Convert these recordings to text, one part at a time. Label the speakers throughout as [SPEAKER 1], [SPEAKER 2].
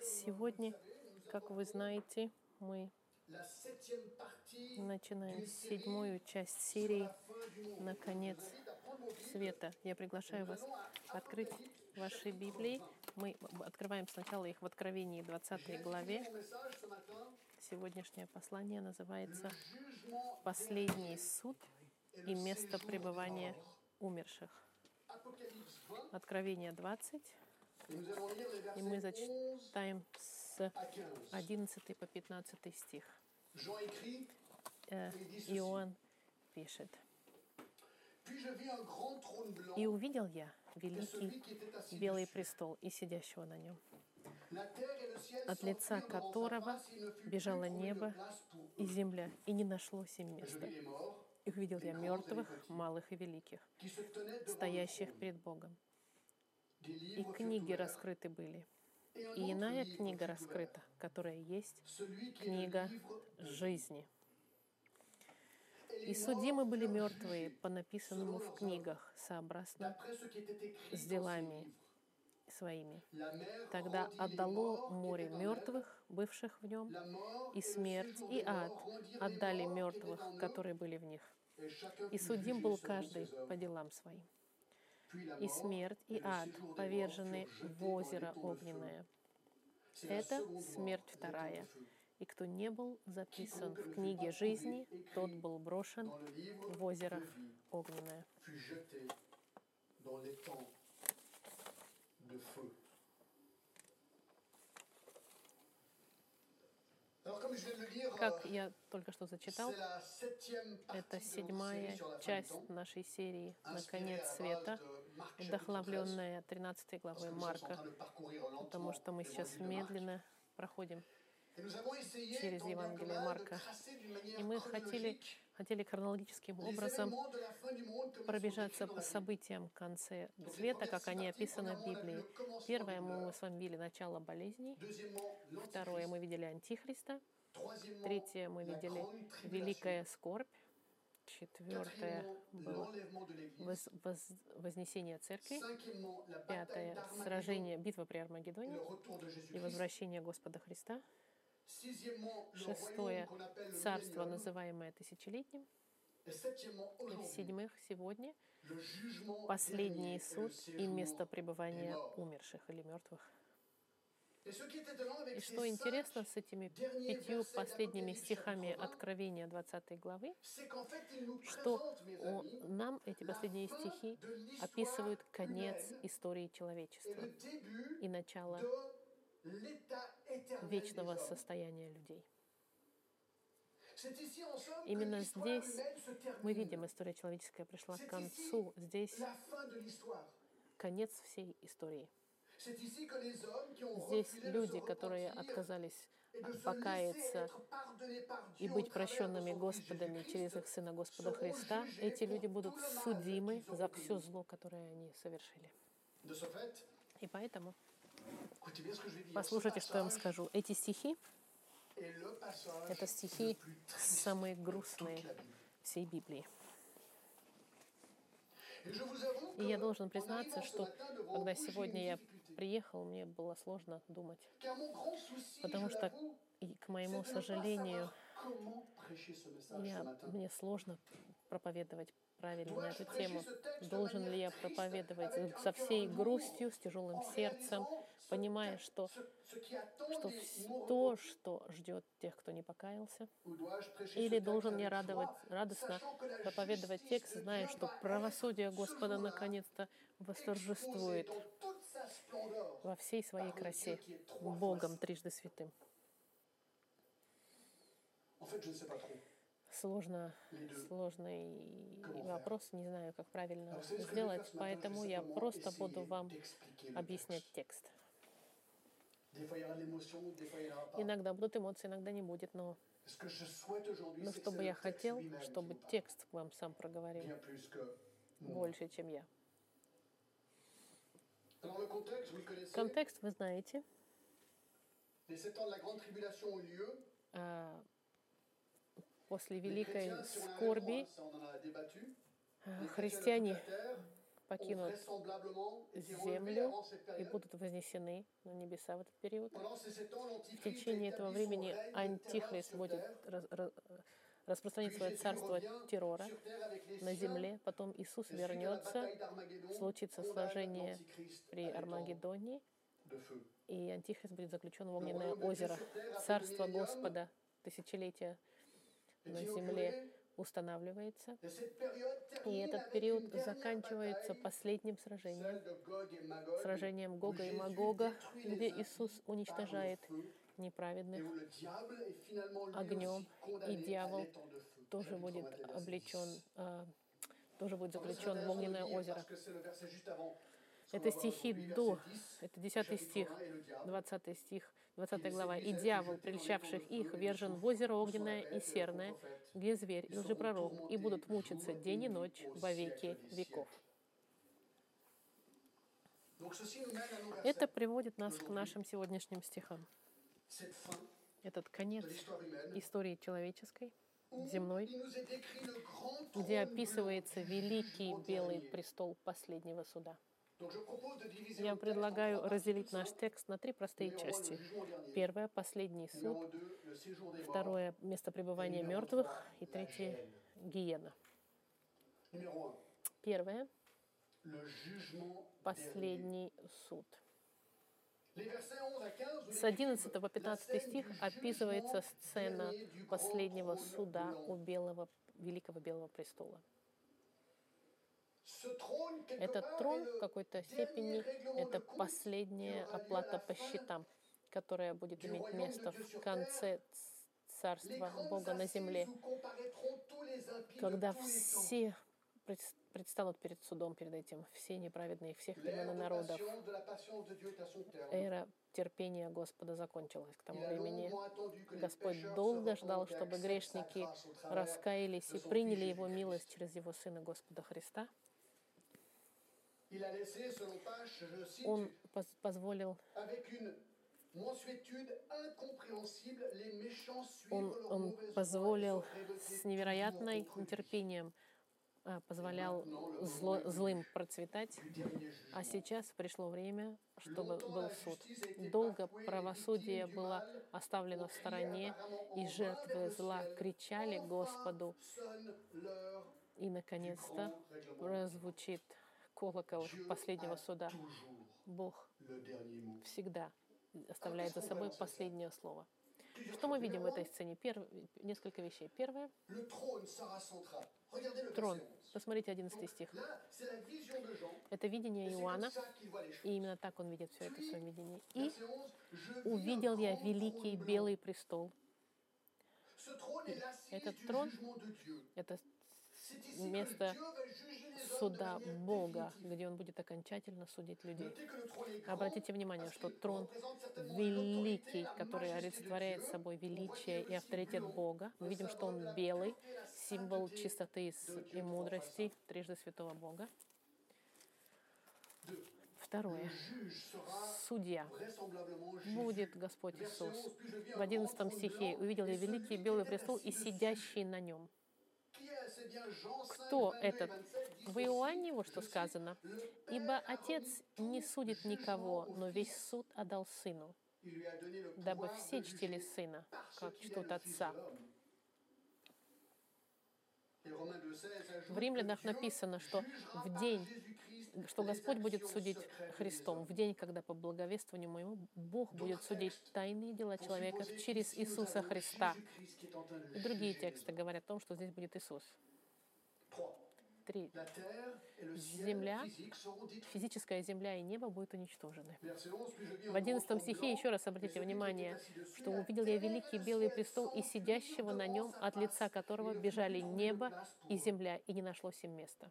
[SPEAKER 1] Сегодня, как вы знаете, мы начинаем седьмую часть серии «Наконец света». Я приглашаю вас открыть ваши Библии. Мы открываем сначала их в Откровении 20 главе. Сегодняшнее послание называется «Последний суд и место пребывания умерших». Откровение 20. И мы зачитаем с 11 по 15 стих. Э, Иоанн пишет. «И увидел я великий белый престол и сидящего на нем, от лица которого бежало небо и земля, и не нашлось им места. И увидел я мертвых, малых и великих, стоящих перед Богом. И книги раскрыты были. И иная книга раскрыта, которая есть книга жизни. И судимы были мертвые по написанному в книгах, сообразно с делами своими. Тогда отдало море мертвых, бывших в нем, и смерть, и ад отдали мертвых, которые были в них. И судим был каждый по делам своим. И смерть, и ад повержены в озеро огненное. Это смерть вторая. И кто не был записан в книге жизни, тот был брошен в озеро огненное. Как я только что зачитал, это седьмая часть нашей серии «Наконец света», вдохновленная 13 главой Марка, потому что мы сейчас медленно проходим через Евангелие Марка. И мы хотели, хотели хронологическим образом пробежаться по событиям в конце света, как они описаны в Библии. Первое, мы с вами видели начало болезней. Второе, мы видели Антихриста. Третье, мы видели великая скорбь. Четвертое было воз, воз, вознесение церкви. Пятое — сражение, битва при Армагеддоне и возвращение Господа Христа. Шестое — царство, называемое тысячелетним. И в-седьмых, сегодня последний суд и место пребывания умерших или мертвых. И что интересно с этими пятью последними стихами Откровения 20 главы, что нам эти последние стихи описывают конец истории человечества и начало вечного состояния людей. Именно здесь мы видим, история человеческая пришла к концу. Здесь конец всей истории. Здесь люди, которые отказались покаяться и быть прощенными Господами через их Сына Господа Христа, эти люди будут судимы за все зло, которое они совершили. И поэтому послушайте, что я вам скажу. Эти стихи — это стихи самые грустные всей Библии. И я должен признаться, что когда сегодня я приехал, мне было сложно думать. Потому что, и, к моему сожалению, я, мне сложно проповедовать правильно на эту тему. Должен ли я проповедовать со всей грустью, с тяжелым сердцем, понимая, что, что то, что ждет тех, кто не покаялся? Или должен я радовать, радостно проповедовать текст, зная, что правосудие Господа наконец-то восторжествует во всей своей красе, Богом трижды святым. Сложно, сложный вопрос, не знаю, как правильно сделать, поэтому я просто буду вам объяснять текст. Иногда будут эмоции, иногда не будет, но, но что бы я хотел, чтобы текст вам сам проговорил больше, чем я. Контекст вы знаете. А, после великой скорби а, христиане покинут землю и будут вознесены на небеса в этот период. В течение этого времени Антихрист будет распространить свое царство террора на земле. Потом Иисус вернется, случится сражение при Армагеддоне, и Антихрист будет заключен в огненное озеро. Царство Господа тысячелетия на земле устанавливается. И этот период заканчивается последним сражением, сражением Гога и Магога, где Иисус уничтожает неправедных. Огнем, и дьявол тоже будет облечен, а, тоже будет заключен в огненное озеро. Это стихи до, это 10 стих, 20 стих, 20 глава. «И дьявол, прельщавших их, вержен в озеро огненное и серное, где зверь и лжепророк, и будут мучиться день и ночь во веки веков». Это приводит нас к нашим сегодняшним стихам. Этот конец истории человеческой, земной, где описывается великий белый престол последнего суда. Я предлагаю разделить наш текст на три простые части. Первое — последний суд. Второе — место пребывания мертвых. И третье — гиена. Первое — последний суд. С 11 по 15 стих описывается сцена последнего суда у белого, Великого Белого престола. Этот трон в какой-то степени — это последняя оплата по счетам, которая будет иметь место в конце Царства Бога на земле, когда все предстанут перед судом перед этим, все неправедные всех времен и народов. Эра терпения Господа закончилась к тому времени. Господь долго ждал, чтобы грешники раскаялись и приняли Его милость через Его Сына Господа Христа. Он позволил он, он позволил с невероятной нетерпением а, позволял зло, злым процветать, а сейчас пришло время, чтобы был суд. Долго правосудие было оставлено в стороне, и жертвы зла кричали Господу. И, наконец-то, прозвучит колокол последнего суда. Бог всегда оставляет за собой последнее слово. Что мы видим в этой сцене? Перв... Несколько вещей. Первое. Трон. Посмотрите 11 стих. Это видение Иоанна, и именно так он видит все это в своем видении. «И увидел я великий белый престол». Этот трон — это место суда Бога, где Он будет окончательно судить людей. Обратите внимание, что трон великий, который олицетворяет собой величие и авторитет Бога. Мы видим, что он белый, символ чистоты и мудрости трижды святого Бога. Второе. Судья будет Господь Иисус. В 11 стихе «Увидел я великий белый престол и сидящий на нем». Кто этот? В Иоанне вот что сказано. «Ибо Отец не судит никого, но весь суд отдал Сыну, дабы все чтили Сына, как чтут Отца». В Римлянах написано, что в день, что Господь будет судить Христом, в день, когда по благовествованию моему Бог будет судить тайные дела человека через Иисуса Христа. И другие тексты говорят о том, что здесь будет Иисус. Три. Земля, физическая земля и небо будут уничтожены. В одиннадцатом стихе еще раз обратите внимание, что увидел я великий белый престол и сидящего на нем, от лица которого бежали небо и земля, и не нашлось им места.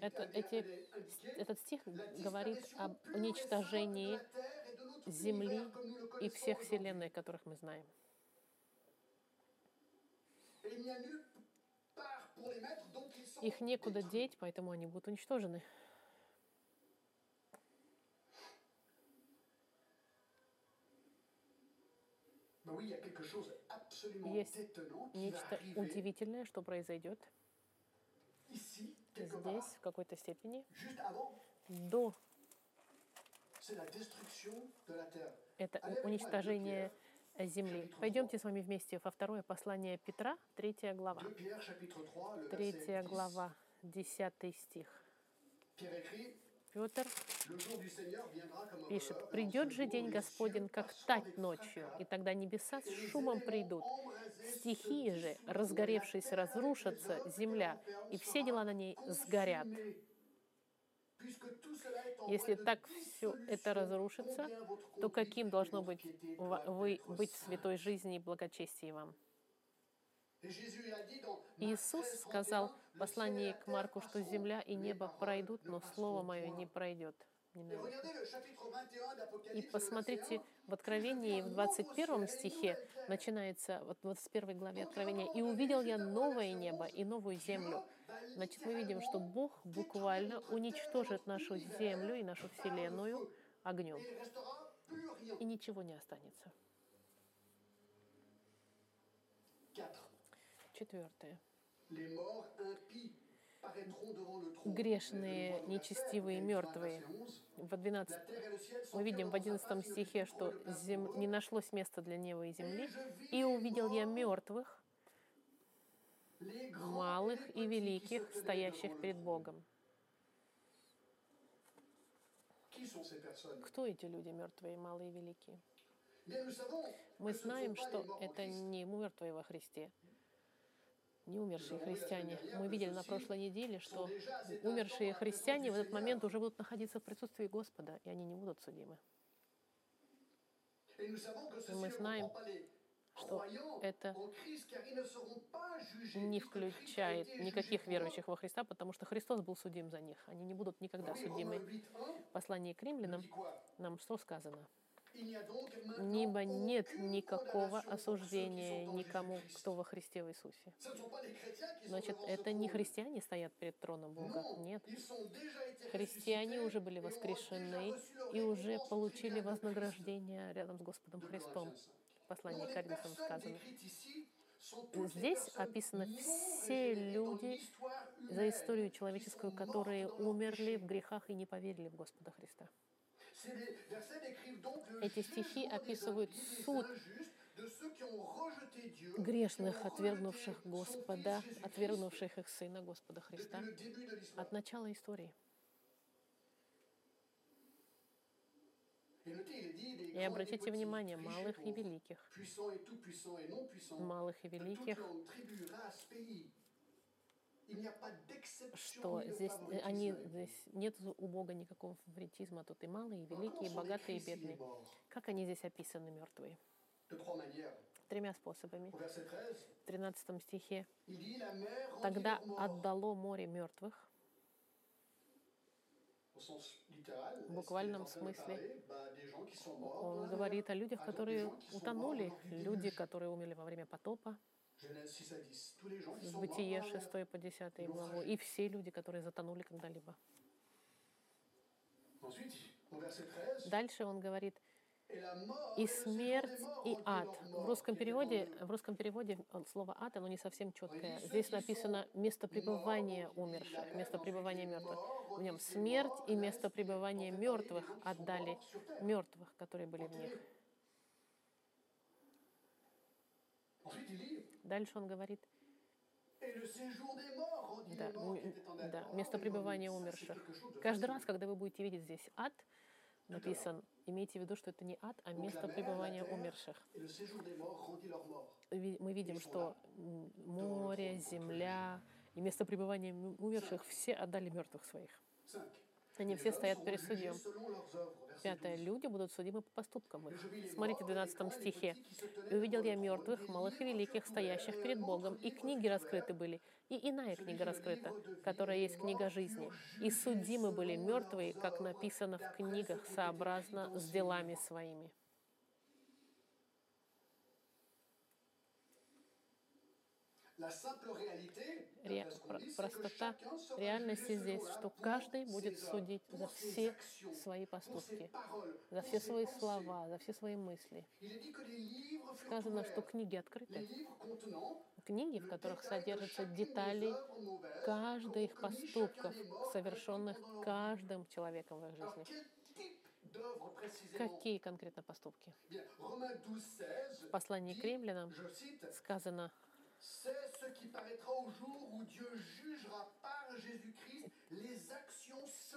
[SPEAKER 1] Это, эти, этот стих говорит об уничтожении Земли и всех вселенной, которых мы знаем. Их некуда деть, поэтому они будут уничтожены. Есть нечто удивительное, что произойдет здесь в какой-то степени до это уничтожение земли. Пойдемте с вами вместе во второе послание Петра, третья глава. Третья глава, десятый стих. Петр пишет, «Придет же день Господень, как тать ночью, и тогда небеса с шумом придут, стихии же, разгоревшись, разрушатся земля, и все дела на ней сгорят». Если так все это разрушится, то каким должно быть вы быть в святой жизни и благочестии вам? Иисус сказал в послании к Марку, что земля и небо пройдут, но Слово Мое не пройдет. И посмотрите, в Откровении, в 21 стихе, начинается, вот в 21 главе Откровения, «И увидел я новое небо и новую землю». Значит, мы видим, что Бог буквально уничтожит нашу землю и нашу Вселенную огнем. И ничего не останется. Четвертое. Грешные, нечестивые, мертвые. В 12, мы видим в 11 стихе, что зем, не нашлось места для неба и земли. «И увидел я мертвых, малых и великих, стоящих перед Богом». Кто эти люди, мертвые, малые и великие? Мы знаем, что это не мертвые во Христе, не умершие христиане. Мы видели на прошлой неделе, что умершие христиане в этот момент уже будут находиться в присутствии Господа, и они не будут судимы. И мы знаем, что это не включает никаких верующих во Христа, потому что Христос был судим за них. Они не будут никогда судимы. В послании к римлянам нам что сказано? Небо нет никакого осуждения никому, кто во Христе в Иисусе. Значит, это не христиане стоят перед троном Бога. Нет. Христиане уже были воскрешены и уже получили вознаграждение рядом с Господом Христом. В послании к Коринфянам сказано. Здесь описаны все люди за историю человеческую, которые умерли в грехах и не поверили в Господа Христа. Эти стихи описывают суд грешных, отвергнувших Господа, отвергнувших их Сына Господа Христа. от начала истории. И обратите внимание, малых и великих, малых и великих, что здесь, э, они, здесь нет у Бога никакого фаворитизма. Тут и малые, и великие, и богатые, и бедные. Как они здесь описаны, мертвые? Тремя способами. В 13 стихе. «Тогда отдало море мертвых». В буквальном смысле он говорит о людях, которые утонули, люди, которые умерли во время потопа, в Бытие 6 по 10 главу, и все люди, которые затонули когда-либо. Дальше он говорит, и смерть, и ад. В русском переводе, в русском переводе слово ад, оно не совсем четкое. Здесь написано место пребывания умерших, место пребывания мертвых. В нем смерть и место пребывания мертвых отдали мертвых, которые были в них. Дальше он говорит, да, да, место пребывания умерших. Каждый раз, когда вы будете видеть здесь ад, написан, имейте в виду, что это не ад, а место пребывания умерших. Мы видим, что море, земля и место пребывания умерших все отдали мертвых своих. Они все стоят перед судьем. Пятое. Люди будут судимы по поступкам их. Смотрите, в 12 стихе. «И увидел я мертвых, малых и великих, стоящих перед Богом, и книги раскрыты были, и иная книга раскрыта, которая есть книга жизни. И судимы были мертвые, как написано в книгах, сообразно с делами своими». Ре... Простота реальности здесь, что каждый будет судить за все свои поступки, за все свои слова, за все свои мысли. Сказано, что книги открыты. Книги, в которых содержатся детали каждых их поступков, совершенных каждым человеком в их жизни. Какие конкретно поступки? В послании к римлянам сказано,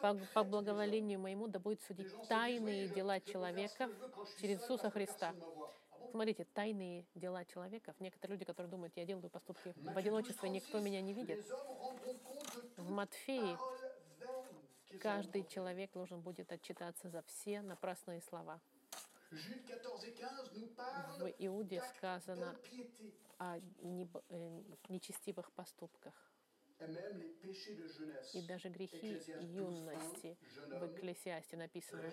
[SPEAKER 1] по, по благоволению моему да будет судить тайные дела человека через Иисуса Христа. Смотрите, тайные дела человеков. Некоторые люди, которые думают, я делаю поступки в одиночестве, никто меня не видит. В Матфеи каждый человек должен будет отчитаться за все напрасные слова. В Иуде сказано о э, нечестивых поступках. И даже грехи юности в Экклесиасте написано.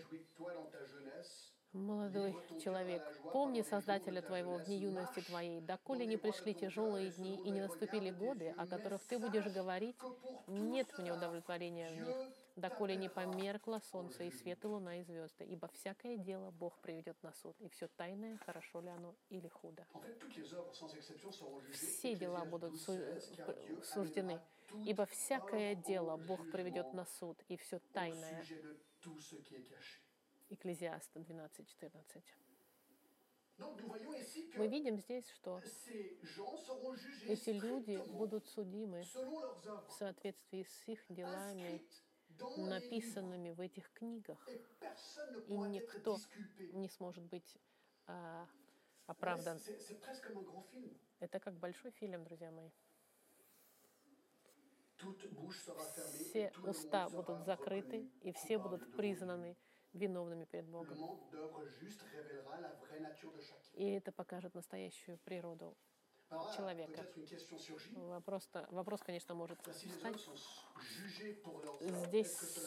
[SPEAKER 1] Молодой человек, помни Создателя твоего в дни юности твоей, доколе не пришли тяжелые дни и не наступили годы, о которых ты будешь говорить, нет мне удовлетворения в них доколе не померкло солнце и свет, и луна, и звезды. Ибо всякое дело Бог приведет на суд, и все тайное, хорошо ли оно или худо. Все дела будут суждены, ибо всякое дело Бог приведет на суд, и все тайное. Экклезиаста 12.14. Мы видим здесь, что эти люди будут судимы в соответствии с их делами, написанными в этих книгах, и никто не сможет быть а, оправдан. Это как большой фильм, друзья мои. Все уста будут закрыты, и все будут признаны виновными перед Богом. И это покажет настоящую природу человека. Вопрос, вопрос, конечно, может встать. Здесь,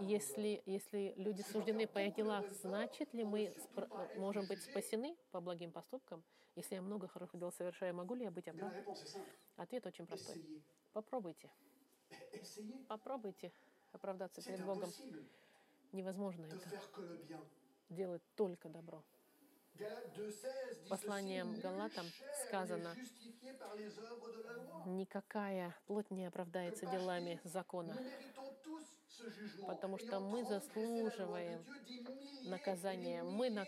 [SPEAKER 1] если, если люди суждены по их делах, значит ли мы можем быть спасены по благим поступкам? Если я много хороших дел совершаю, могу ли я быть оправдан? Ответ очень простой. Попробуйте. Попробуйте оправдаться перед Богом. Невозможно это. Делать только добро. Посланием Галатам сказано, никакая плоть не оправдается делами закона, потому что мы заслуживаем наказания. Мы на,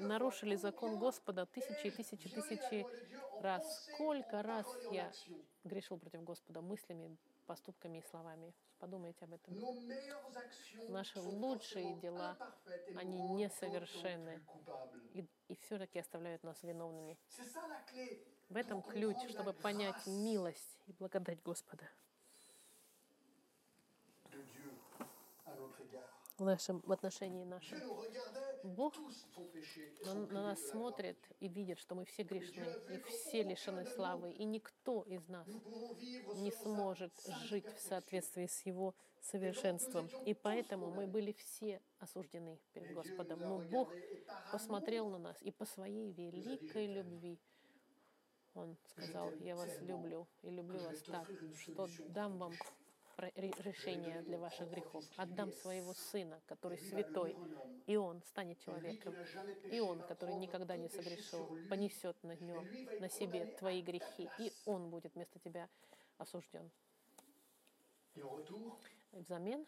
[SPEAKER 1] нарушили закон Господа тысячи и тысячи тысячи раз. Сколько раз я грешил против Господа мыслями, поступками и словами. Подумайте об этом. Наши лучшие дела, они несовершенны и, и все-таки оставляют нас виновными. В этом ключ, чтобы понять милость и благодать Господа. В, нашем, отношении нашем. Бог на, на нас смотрит и видит, что мы все грешны, и все лишены славы, и никто из нас не сможет жить в соответствии с Его совершенством. И поэтому мы были все осуждены перед Господом. Но Бог посмотрел на нас и по своей великой любви Он сказал, я вас люблю и люблю вас так, что дам вам решение для ваших грехов. Отдам своего Сына, который святой, и Он станет человеком. И Он, который никогда не согрешил, понесет на нем, на себе твои грехи, и Он будет вместо тебя осужден. Взамен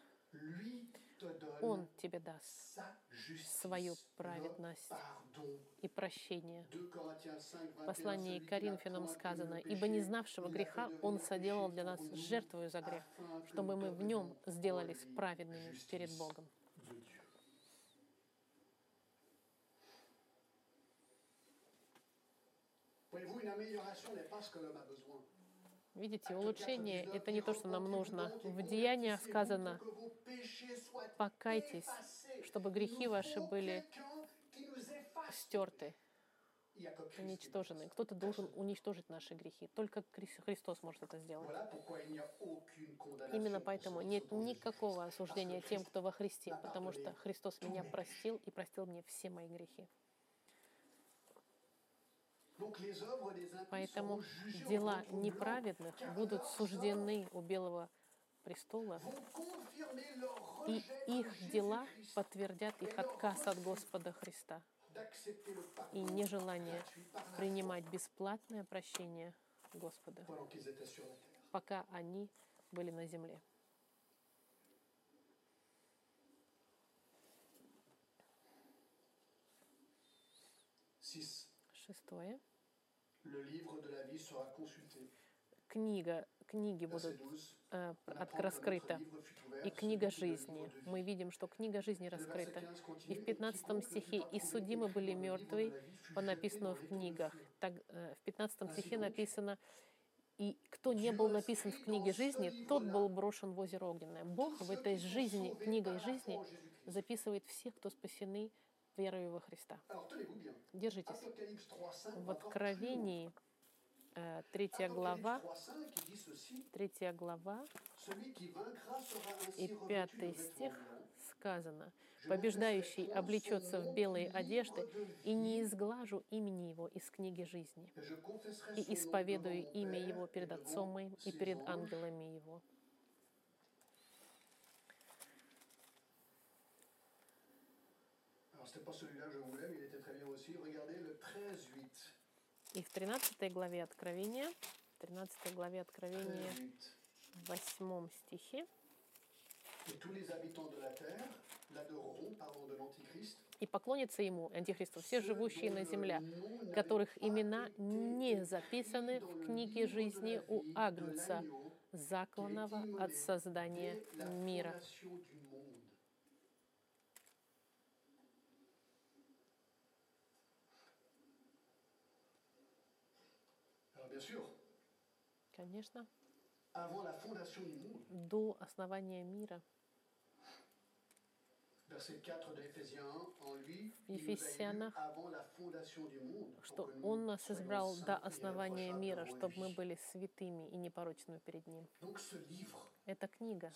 [SPEAKER 1] Он тебе даст свою праведность и прощение. В послании к Коринфянам сказано, «Ибо не знавшего греха Он соделал для нас жертвую за грех, чтобы мы в Нем сделались праведными перед Богом». Видите, улучшение — это не то, что нам нужно. В деяниях сказано, покайтесь, чтобы грехи ваши были стерты, уничтожены. Кто-то должен уничтожить наши грехи. Только Христос может это сделать. Именно поэтому нет никакого осуждения тем, кто во Христе, потому что Христос меня простил и простил мне все мои грехи. Поэтому дела неправедных будут суждены у Белого престола, и их дела подтвердят их отказ от Господа Христа. и нежелание принимать бесплатное прощение Господа, пока они были на земле. Шестое. Книга, книги будут э, раскрыты. И книга жизни. Мы видим, что книга жизни раскрыта. И в 15 стихе «И судимы были мертвые по написанному в книгах». Так, э, в 15 стихе написано и кто не был написан в книге жизни, тот был брошен в озеро огненное. Бог в этой жизни, книгой жизни, записывает всех, кто спасены верою во Христа. Держитесь. В Откровении, э, третья глава, третья глава. И пятый стих сказано, «Побеждающий облечется в белые одежды, и не изглажу имени его из книги жизни, и исповедую имя его перед Отцом моим и перед ангелами его». И в 13 главе Откровения, 13 главе Откровения, в 8 стихе, и поклонятся ему, Антихристу, все живущие на земле, которых имена не записаны в книге жизни у Агнца, закланного от создания мира. Конечно. До основания мира. В Ефесянах, что Он нас избрал до основания мира, чтобы мы были святыми и непорочными перед Ним. Эта книга,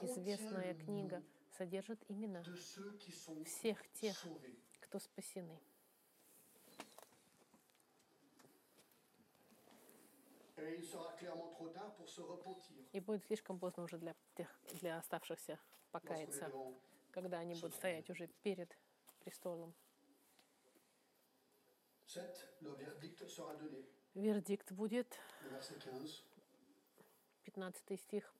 [SPEAKER 1] известная книга, содержит имена всех тех, кто спасены. И будет слишком поздно уже для тех, для оставшихся покаяться, когда они будут стоять уже перед престолом. Вердикт будет 15 стих.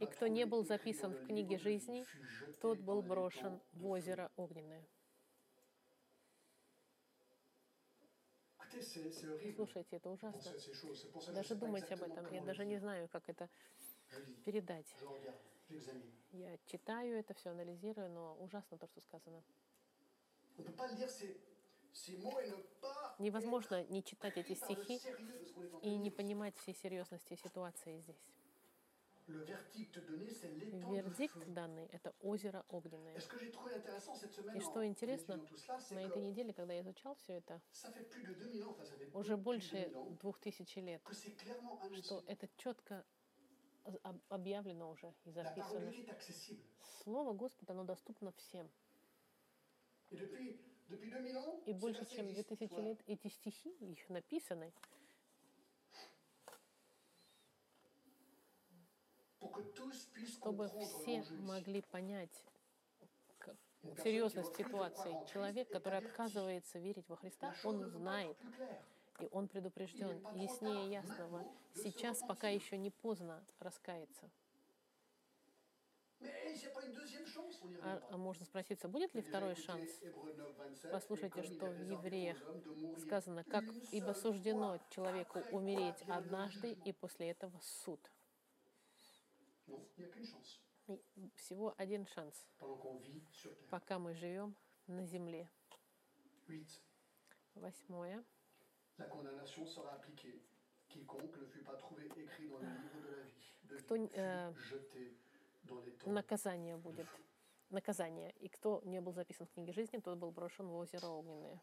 [SPEAKER 1] И кто не был записан в книге жизни, тот был брошен в озеро огненное. Слушайте, это ужасно. Даже думать об этом, я даже не знаю, как это передать. Я читаю это все, анализирую, но ужасно то, что сказано. Невозможно не читать эти стихи и не понимать всей серьезности ситуации здесь. Вердикт данный — это озеро огненное. И что интересно, на этой неделе, когда я изучал все это, уже больше двух тысяч лет, что это четко объявлено уже и записано. Слово Господа, оно доступно всем. И больше чем 2000 лет эти стихи, их написаны, чтобы все могли понять серьезность ситуации. Человек, который отказывается верить во Христа, он знает, и он предупрежден яснее ясного. Сейчас пока еще не поздно раскаяться. А, а можно спроситься, будет ли второй шанс? Послушайте, что в Евреях сказано, как ибо суждено человеку умереть однажды, и после этого суд. Всего один шанс, пока мы живем на земле. Восьмое. Кто, э, наказание будет. Наказание. И кто не был записан в книге жизни, тот был брошен в озеро огненное.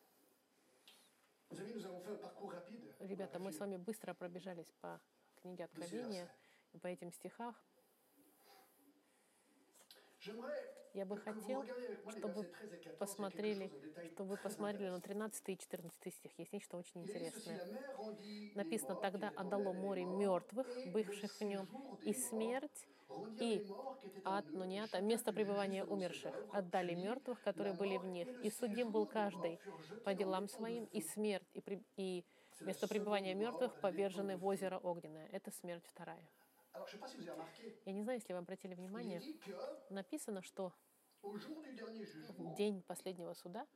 [SPEAKER 1] Ребята, мы с вами быстро пробежались по книге Откровения, по этим стихах. Я бы хотел, чтобы посмотрели, что вы посмотрели на 13 и 14 стих. Есть нечто очень интересное. Написано, тогда отдало море мертвых, бывших в нем, и смерть, и ад, но не ад, а место пребывания умерших. Отдали мертвых, которые были в них. И судим был каждый по делам своим, и смерть, и, при, и место пребывания мертвых повержены в озеро огненное. Это смерть вторая. Я не знаю, если вы обратили внимание, написано, что в день последнего суда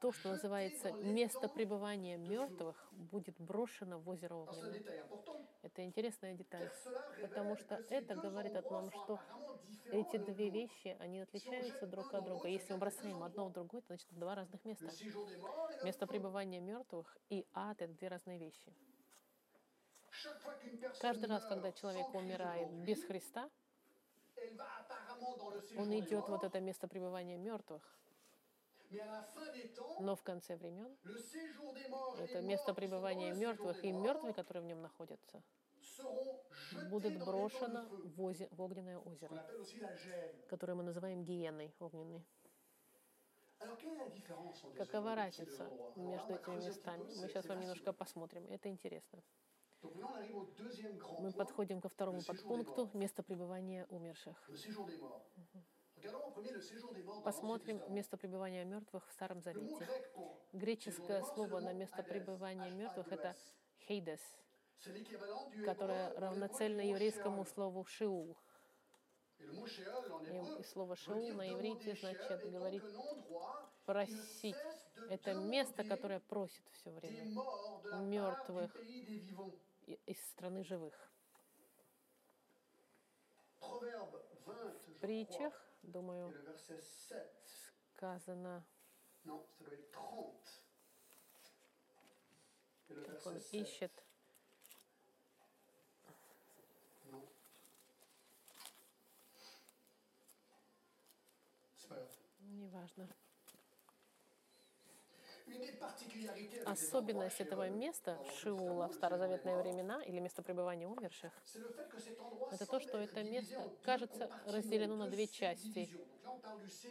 [SPEAKER 1] то, что называется место пребывания мертвых, будет брошено в озеро Огненное. Это интересная деталь, потому что это говорит о том, что эти две вещи, они отличаются друг от друга. Если мы бросаем одно в другое, то значит два разных места. Место пребывания мертвых и ад — это две разные вещи. Каждый раз, когда человек умирает без Христа, он идет вот это место пребывания мертвых. Но в конце времен это место пребывания мертвых и мертвые, которые в нем находятся, будут брошено в, озе, в огненное озеро, которое мы называем гиеной огненной. Какова разница между этими местами? Мы сейчас вам немножко посмотрим. Это интересно. Мы подходим ко второму подпункту место пребывания умерших. Посмотрим место пребывания мертвых в Старом Завете. Греческое слово на место пребывания мертвых это хейдес, которое равноцельно еврейскому слову шиул. И слово шиул на иврите значит говорить просить. Это место, которое просит все время мертвых из страны живых. В притчах, думаю, сказано, как он ищет Неважно. Особенность этого места Шиула в старозаветные времена или место пребывания умерших, это то, что это место, кажется, разделено на две части.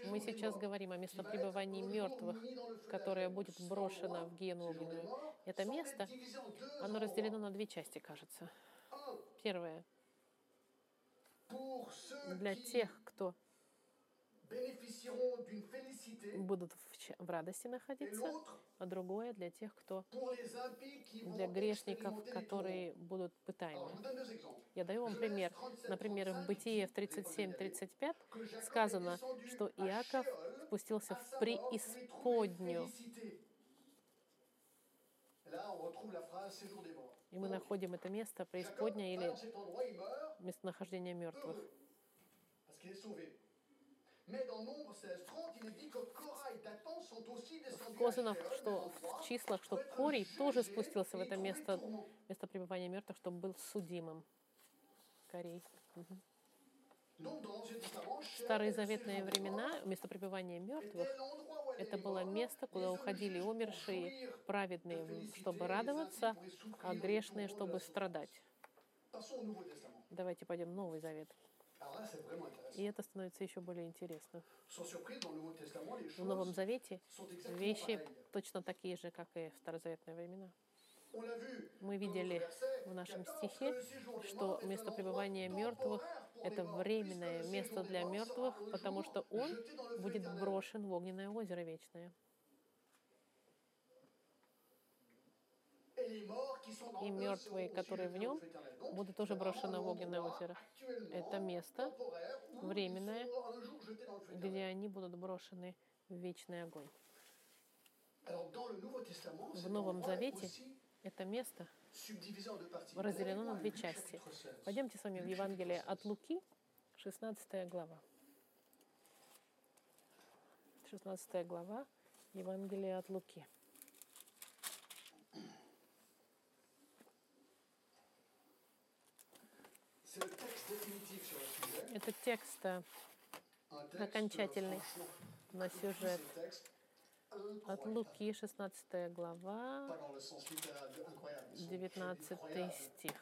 [SPEAKER 1] Мы сейчас говорим о месте пребывания мертвых, которое будет брошено в гену огненную. Это место, оно разделено на две части, кажется. Первое. Для тех, кто будут в, в радости находиться, а другое для тех, кто для грешников, которые будут пытаемы. Я даю вам пример. Например, в Бытие в 37-35 сказано, что Иаков спустился в преисподнюю. И мы находим это место, преисподня или местонахождение мертвых. Сказано, что в числах, что Корей тоже спустился в это место, место пребывания мертвых, чтобы был судимым. Корей. Угу. В старые заветные времена место пребывания мертвых это было место, куда уходили умершие, праведные, чтобы радоваться, а грешные, чтобы страдать. Давайте пойдем в Новый Завет. И это становится еще более интересно. В Новом Завете вещи точно такие же, как и в старозаветные времена. Мы видели в нашем стихе, что место пребывания мертвых — это временное место для мертвых, потому что он будет брошен в огненное озеро вечное. И мертвые, которые в нем, будут тоже брошены в огненное озеро. Это место временное, где они будут брошены в вечный огонь. В Новом Завете это место разделено на две части. Пойдемте с вами в Евангелие от Луки, 16 глава. 16 глава Евангелия от Луки. Это текст э, окончательный на сюжет. От Луки, 16 глава, 19 стих.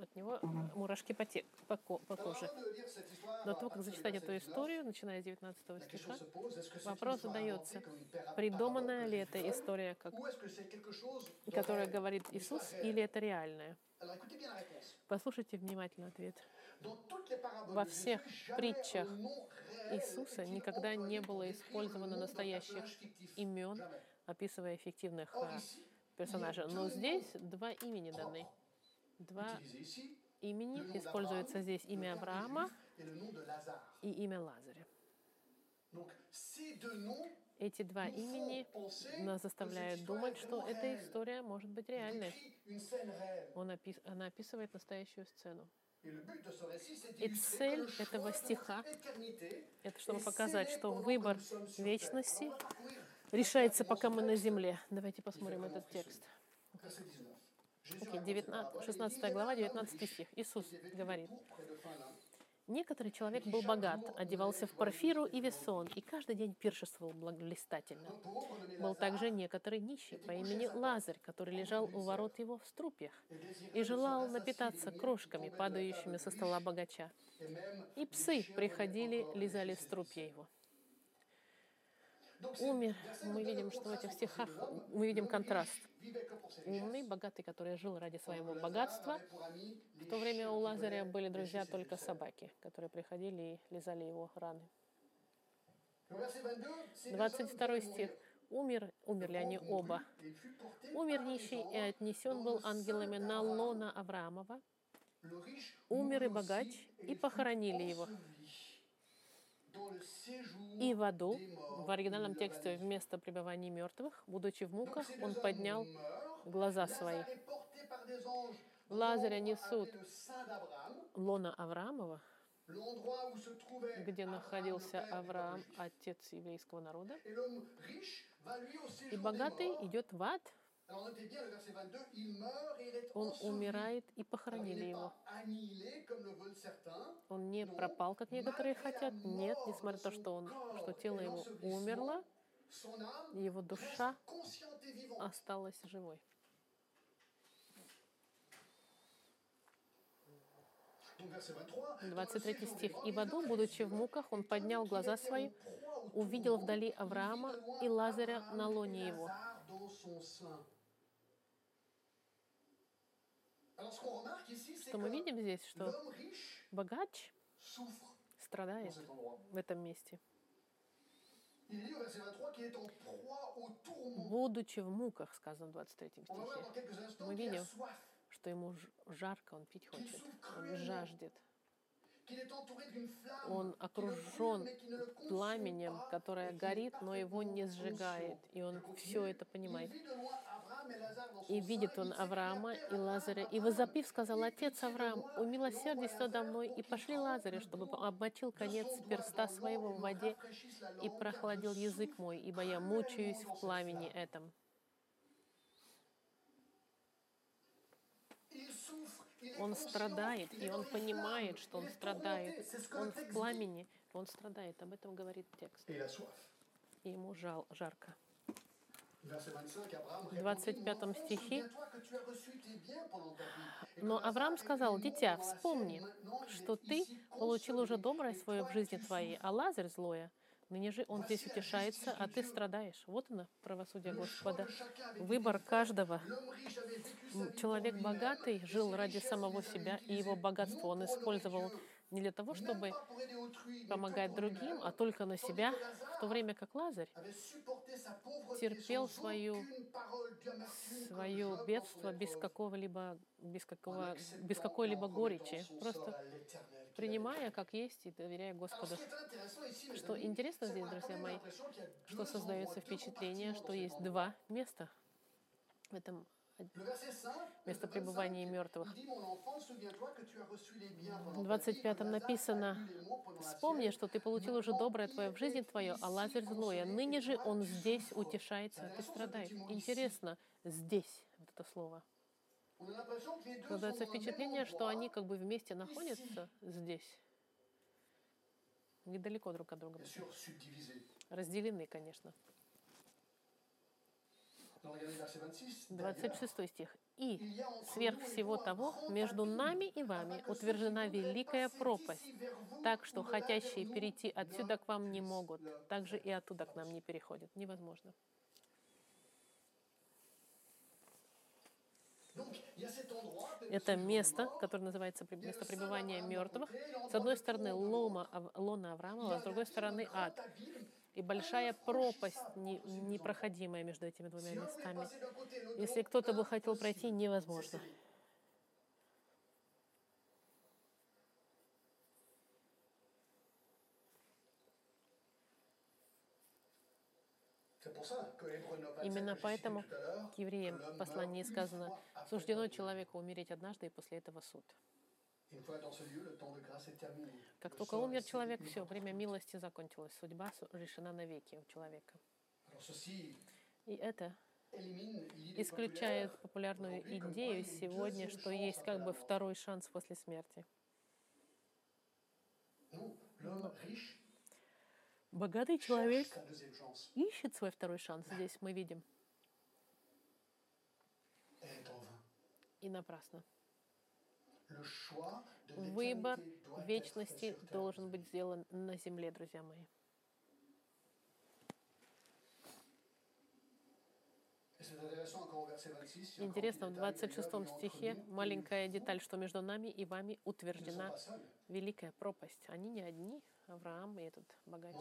[SPEAKER 1] от него мурашки по, те, по, по коже. Но то, как зачитать эту историю, начиная с 19 стиха, вопрос задается, придуманная ли эта история, как, которая говорит Иисус, или это реальная? Послушайте внимательно ответ. Во всех притчах Иисуса никогда не было использовано настоящих имен, описывая эффективных а, персонажей. Но здесь два имени даны. Два имени используется здесь имя Авраама и имя Лазаря. Эти два имени нас заставляют думать, что эта история может быть реальной. Он опис... Она описывает настоящую сцену. И цель этого стиха — это чтобы показать, что выбор вечности решается, пока мы на земле. Давайте посмотрим этот текст. Okay, 19, 16 глава, 19 стих. Иисус говорит, Некоторый человек был богат, одевался в парфиру и весон, и каждый день пиршествовал блистательно. Был также некоторый нищий по имени Лазарь, который лежал у ворот его в струпьях и желал напитаться крошками, падающими со стола богача. И псы приходили, лизали струпья его. Умер, мы видим, что в этих стихах мы видим контраст умный, богатый, который жил ради своего богатства. В то время у Лазаря были друзья только собаки, которые приходили и лизали его раны. 22 стих. Умер, умерли они оба. Умер нищий и отнесен был ангелами на лона Авраамова. Умер и богач, и похоронили его. И в аду, в оригинальном тексте вместо пребывания мертвых, будучи в муках, он поднял глаза свои. Лазаря несут лона Авраамова, где находился Авраам, отец еврейского народа. И богатый идет в ад, он умирает и похоронили его. Он не пропал, как некоторые хотят. Нет, несмотря на то, что, он, что тело его умерло, его душа осталась живой. 23 стих. «И в аду, будучи в муках, он поднял глаза свои, увидел вдали Авраама и Лазаря на лоне его». Что мы видим здесь, что богач страдает в этом месте. Будучи в муках, сказано в 23 стихе, мы видим, что ему жарко, он пить хочет, он жаждет. Он окружен пламенем, которое горит, но его не сжигает. И он все это понимает. И видит он Авраама и Лазаря. И возопив, сказал, «Отец Авраам, умилосердись надо мной, и пошли Лазаря, чтобы обмочил конец перста своего в воде и прохладил язык мой, ибо я мучаюсь в пламени этом». Он страдает, и он понимает, что он страдает. Он в пламени, он страдает. Об этом говорит текст. И ему жал, жарко. В 25 стихе. Но Авраам сказал, «Дитя, вспомни, что ты получил уже доброе свое в жизни твоей, а Лазарь злое. Ныне же он здесь утешается, а ты страдаешь». Вот оно, правосудие Господа. Выбор каждого. Человек богатый жил ради самого себя, и его богатство он использовал не для того, чтобы помогать другим, а только на себя, в то время как Лазарь терпел свою, свое бедство без какого-либо, без, какого, без какой-либо горечи, просто принимая как есть и доверяя Господу. Что интересно здесь, друзья мои, что создается впечатление, что есть два места в этом место пребывания мертвых. В 25 написано, «Вспомни, что ты получил уже доброе твое в жизни твое, а Лазарь злое. Ныне же он здесь утешается, а ты страдаешь». Интересно, «здесь» — вот это слово. Создается впечатление, что они как бы вместе находятся здесь. Недалеко друг от друга. Разделены, конечно. 26 стих. И сверх всего того, между нами и вами утверждена великая пропасть, так что хотящие перейти отсюда к вам не могут, также и оттуда к нам не переходят. Невозможно. Это место, которое называется место пребывания мертвых. С одной стороны, лома, лона Авраама, а с другой стороны, ад. И большая пропасть непроходимая между этими двумя местами. Если кто-то бы хотел пройти, невозможно. Именно поэтому к евреям в послании сказано, суждено человеку умереть однажды и после этого суд. Как только умер человек, все, время милости закончилось, судьба решена навеки у человека. И это исключает популярную идею сегодня, что есть как бы второй шанс после смерти. Богатый человек ищет свой второй шанс. Здесь мы видим. И напрасно. Выбор вечности должен быть сделан на земле, друзья мои. Интересно, в 26 стихе маленькая деталь, что между нами и вами утверждена великая пропасть. Они не одни, Авраам и этот богач.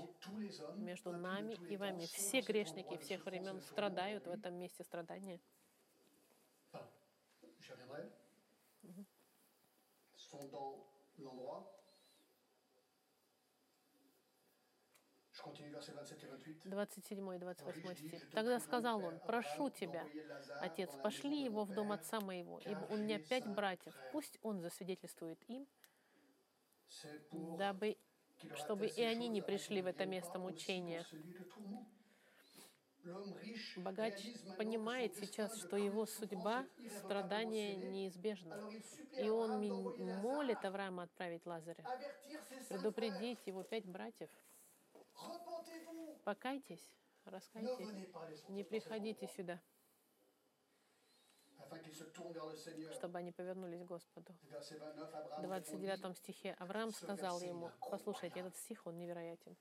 [SPEAKER 1] Между нами и вами все грешники всех времен страдают в этом месте страдания. Двадцать седьмой и двадцать восьмой стих. Тогда сказал он, прошу тебя, отец, пошли его в дом отца моего, ибо у меня пять братьев, пусть он засвидетельствует им, дабы чтобы и они не пришли в это место мучения. Богач понимает сейчас, что его судьба, страдания неизбежны. И он молит Авраама отправить Лазаря, предупредить его пять братьев. Покайтесь, раскайтесь, не приходите сюда чтобы они повернулись к Господу. В 29 стихе Авраам сказал ему, послушайте, этот стих, он невероятен.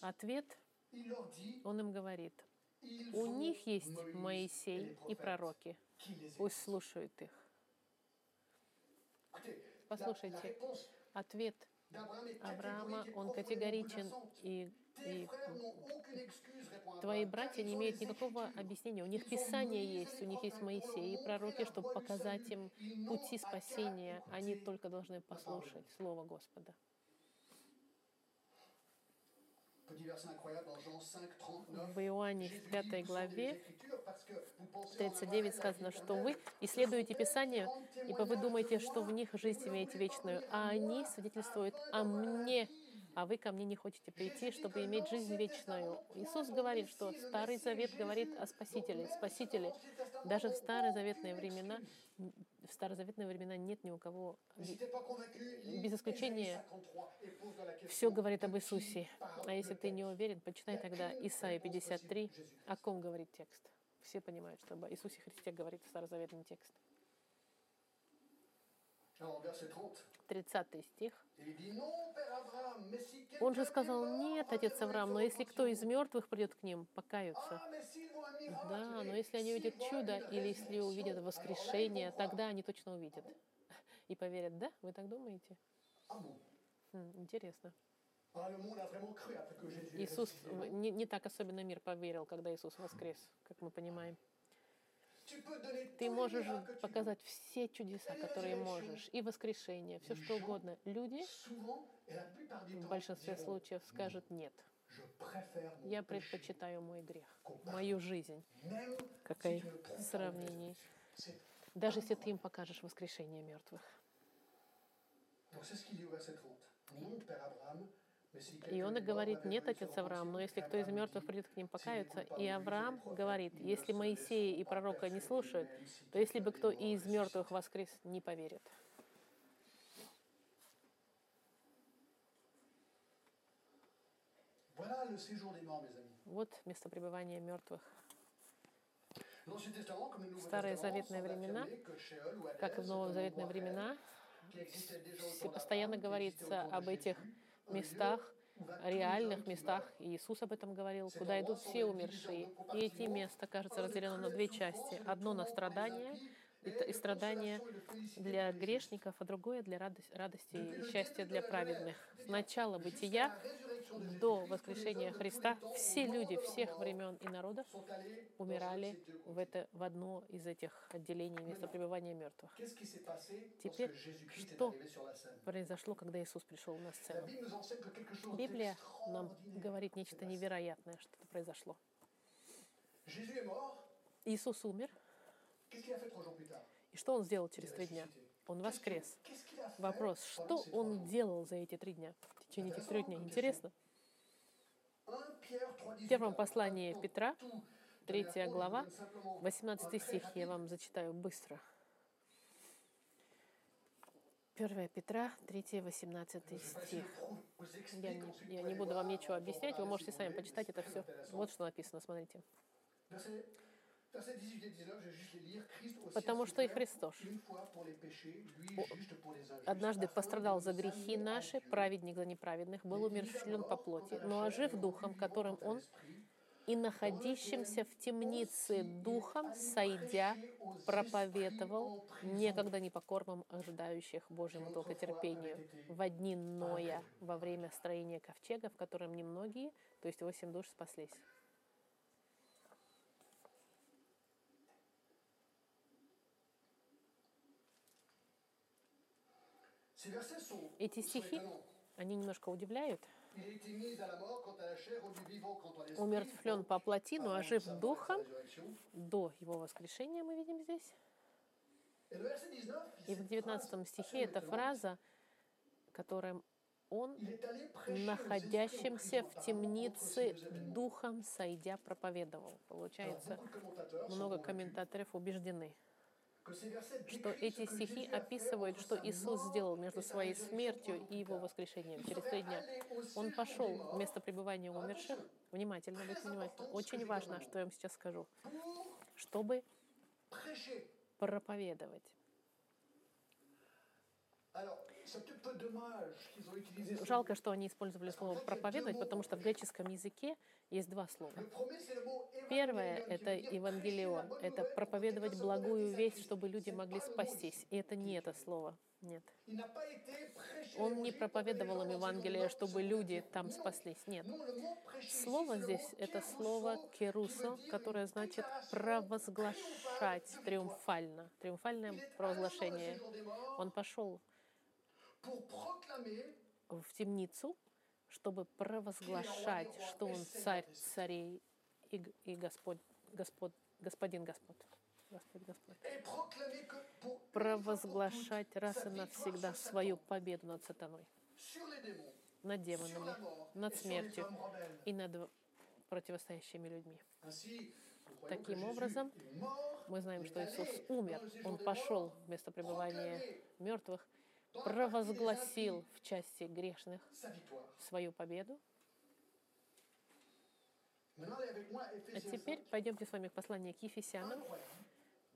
[SPEAKER 1] Ответ, он им говорит, у них есть Моисей и пророки, пусть слушают их. Послушайте, ответ Авраама, он категоричен и и твои братья не имеют никакого объяснения. У них Писание есть, у них есть Моисей и пророки, чтобы показать им пути спасения. Они только должны послушать Слово Господа. В Иоанне в 5 главе 39 сказано, что вы исследуете Писание, ибо вы думаете, что в них жизнь имеете вечную, а они свидетельствуют о мне, а вы ко мне не хотите прийти, чтобы иметь жизнь вечную. Иисус говорит, что Старый Завет говорит о Спасителе. Спасителе. Даже в старозаветные времена, в старозаветные времена нет ни у кого, без исключения, все говорит об Иисусе. А если ты не уверен, почитай тогда Исаия 53, о ком говорит текст. Все понимают, что об Иисусе Христе говорит старозаветный текст. 30 стих. Он же сказал, нет, отец Авраам, но если кто из мертвых придет к ним, покаются. Да, но если они увидят чудо или если увидят воскрешение, тогда они точно увидят. И поверят, да? Вы так думаете? Хм, интересно. Иисус, не, не так особенно мир поверил, когда Иисус воскрес, как мы понимаем. Ты можешь показать все чудеса, которые можешь, и воскрешение, все что угодно. Люди в большинстве случаев скажут нет. Я предпочитаю мой грех, мою жизнь. Какое сравнение. Даже если ты им покажешь воскрешение мертвых. И он и говорит, нет, отец Авраам, но если кто из мертвых придет к ним покаяться, и Авраам говорит, если Моисея и пророка не слушают, то если бы кто и из мертвых воскрес, не поверит. Вот место пребывания мертвых. В старые заветные времена, как и в новозаветные времена, постоянно говорится об этих местах, реальных местах. Иисус об этом говорил, куда идут все умершие. И эти места, кажется, разделены на две части. Одно на страдания, и страдания для грешников, а другое для радости и счастья для праведных. С начала бытия до воскрешения Христа все люди всех времен и народов умирали в, это, в одно из этих отделений места пребывания мертвых. Теперь, что произошло, когда Иисус пришел на сцену? Библия нам говорит нечто невероятное, что-то произошло. Иисус умер. И что он сделал через три дня? Он воскрес. Вопрос, что он делал за эти три дня? В течение этих трех дней. Интересно. В первом послании Петра, третья глава, 18 стих, я вам зачитаю быстро. 1 Петра, 3, 18 стих. Я не, я не буду вам ничего объяснять, вы можете сами почитать это все. Вот что написано, смотрите. Потому что и Христос. однажды пострадал за грехи наши, праведник за неправедных, был умерщвлен по плоти, но ожив духом, которым Он и находящимся в темнице духом, сойдя, проповедовал некогда непокорным ожидающих Божьему долготерпению в одни Ноя во время строения ковчега, в котором немногие, то есть восемь душ, спаслись. Эти стихи, они немножко удивляют. Умертвлен по плоти, но ожив духом до его воскрешения, мы видим здесь. И в 19 стихе эта фраза, которая он, находящимся в темнице духом сойдя, проповедовал. Получается, много комментаторов убеждены, что эти стихи описывают, что Иисус сделал между своей смертью и его воскрешением через три дня. Он пошел в место пребывания умерших. Внимательно, будьте внимательны. Очень важно, что я вам сейчас скажу. Чтобы проповедовать. Жалко, что они использовали слово «проповедовать», потому что в греческом языке есть два слова. Первое — это «евангелион», это проповедовать благую весть, чтобы люди могли спастись. И это не это слово. Нет. Он не проповедовал им Евангелие, чтобы люди там спаслись. Нет. Слово здесь — это слово «керусо», которое значит «провозглашать» триумфально. Триумфальное провозглашение. Он пошел в темницу, чтобы провозглашать, что он царь царей и, и Господь, Господь, господин Господь. Господь, Господь. Провозглашать раз и навсегда свою победу над сатаной, над демонами, над смертью и над противостоящими людьми. Таким образом, мы знаем, что Иисус умер. Он пошел в место пребывания мертвых – провозгласил в части грешных свою победу. А теперь пойдемте с вами к посланию к Ефесянам.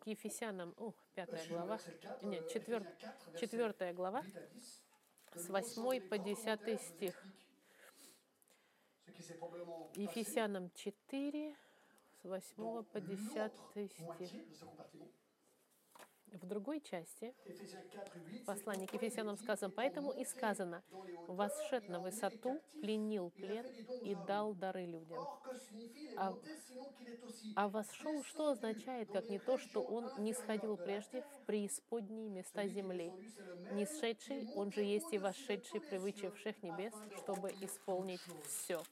[SPEAKER 1] К Ефесянам, о, пятая глава, нет, четвер, четвертая глава, с 8 по 10 стих. Ефесянам 4, с 8 по 10 стих. В другой части послания к Ефесянам сказано, «Поэтому и сказано, восшед на высоту, пленил плен и дал дары людям». А, а восшел, что означает, как не то, что он не сходил прежде в преисподние места земли. Не сшедший, он же есть и восшедший, привычивших небес, чтобы исполнить все.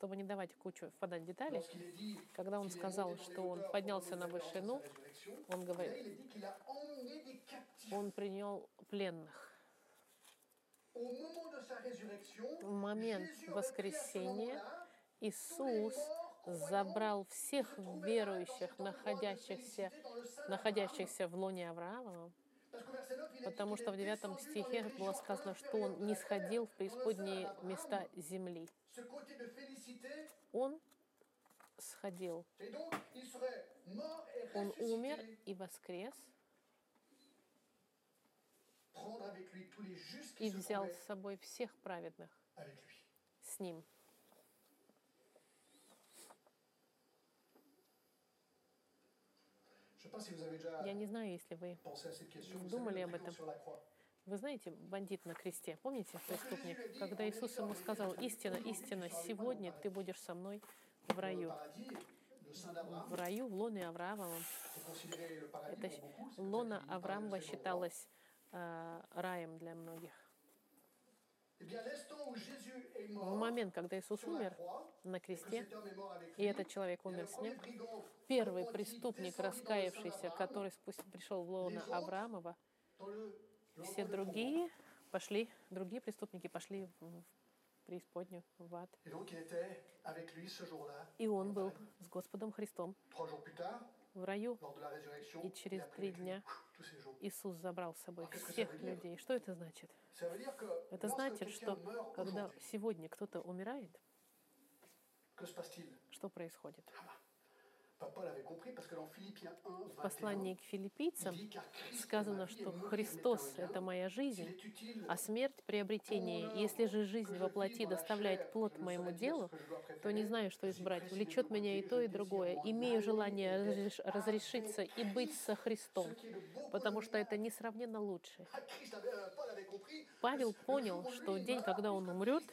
[SPEAKER 1] Чтобы не давать кучу впадать в детали, когда он сказал, что он поднялся на вышину, он говорит, он принял пленных. В момент воскресения Иисус забрал всех верующих, находящихся, находящихся в лоне Авраама, потому что в девятом стихе было сказано, что он не сходил в преисподние места земли. Он сходил. Он умер и воскрес, и взял с собой всех праведных с ним. Я не знаю, если вы думали об этом. Вы знаете, бандит на кресте, помните, преступник? Когда Иисус ему сказал, истина, истина, сегодня ты будешь со мной в раю. В раю, в лоне Авраамова. Это лона Авраамова считалась э, раем для многих. В момент, когда Иисус умер на кресте, и этот человек умер с ним, первый преступник, раскаявшийся, который пришел в лоно Авраамова, все другие пошли, другие преступники пошли в преисподнюю, в ад. И он был с Господом Христом в раю. И через три дня Иисус забрал с собой всех людей. Что это значит? Это значит, что когда сегодня кто-то умирает, что происходит? В послании к филиппийцам сказано, что Христос — это моя жизнь, а смерть — приобретение. Если же жизнь во плоти доставляет плод моему делу, то не знаю, что избрать. Влечет меня и то, и другое. Имею желание разрешиться и быть со Христом, потому что это несравненно лучше. Павел понял, что день, когда он умрет,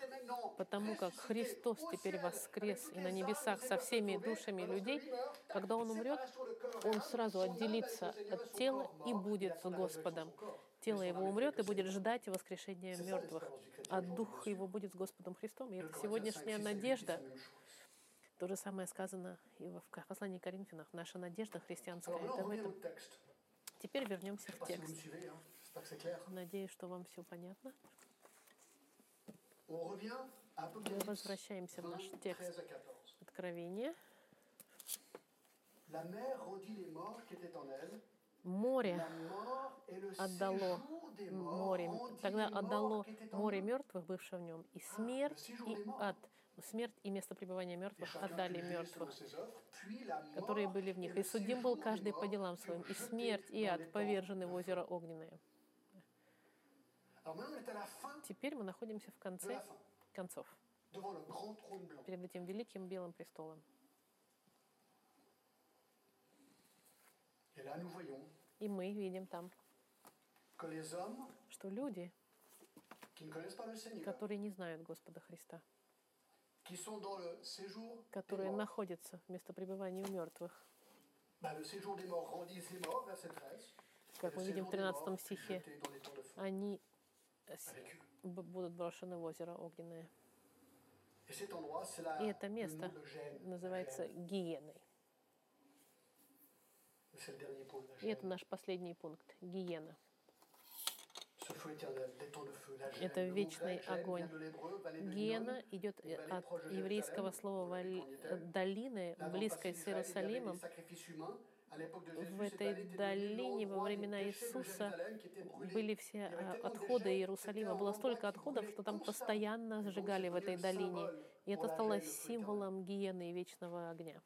[SPEAKER 1] потому как Христос теперь воскрес и на небесах со всеми душами людей, когда он умрет, он сразу отделится от тела и будет с Господом. Тело его умрет и будет ждать воскрешения мертвых, а дух его будет с Господом Христом. И это сегодняшняя надежда. То же самое сказано и в послании Коринфянах. Наша надежда христианская — это в этом. Теперь вернемся в текст. Надеюсь, что вам все понятно. Мы возвращаемся в наш текст Откровения. Море отдало море, тогда отдало море мертвых, бывших в нем, и смерть, и ад, смерть и место пребывания мертвых отдали мертвых, которые были в них. И судим был каждый по делам своим, и смерть, и ад повержены в озеро огненное. Теперь мы находимся в конце концов, перед этим великим белым престолом. И мы видим там, что люди, которые не знают Господа Христа, которые находятся вместо пребывания у мертвых, как мы видим в 13 стихе, они будут брошены в озеро огненное. И это место называется гиеной. И это наш последний пункт — гиена. Это вечный огонь. Гиена идет от еврейского слова «долины», близкой с Иерусалимом. В этой долине во времена Иисуса были все отходы Иерусалима. Было столько отходов, что там постоянно сжигали в этой долине. И это стало символом гиены и вечного огня.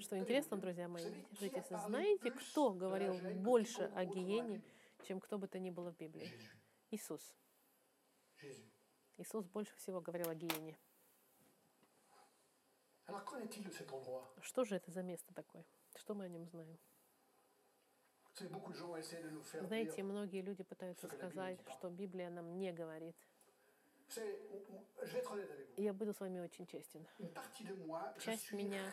[SPEAKER 1] Что интересно, друзья мои, держитесь, знаете, кто говорил больше о гиене, чем кто бы то ни было в Библии? Иисус. Иисус больше всего говорил о гиене. Что же это за место такое? Что мы о нем знаем? Знаете, многие люди пытаются сказать, что Библия нам не говорит. Я буду с вами очень честен. Часть меня,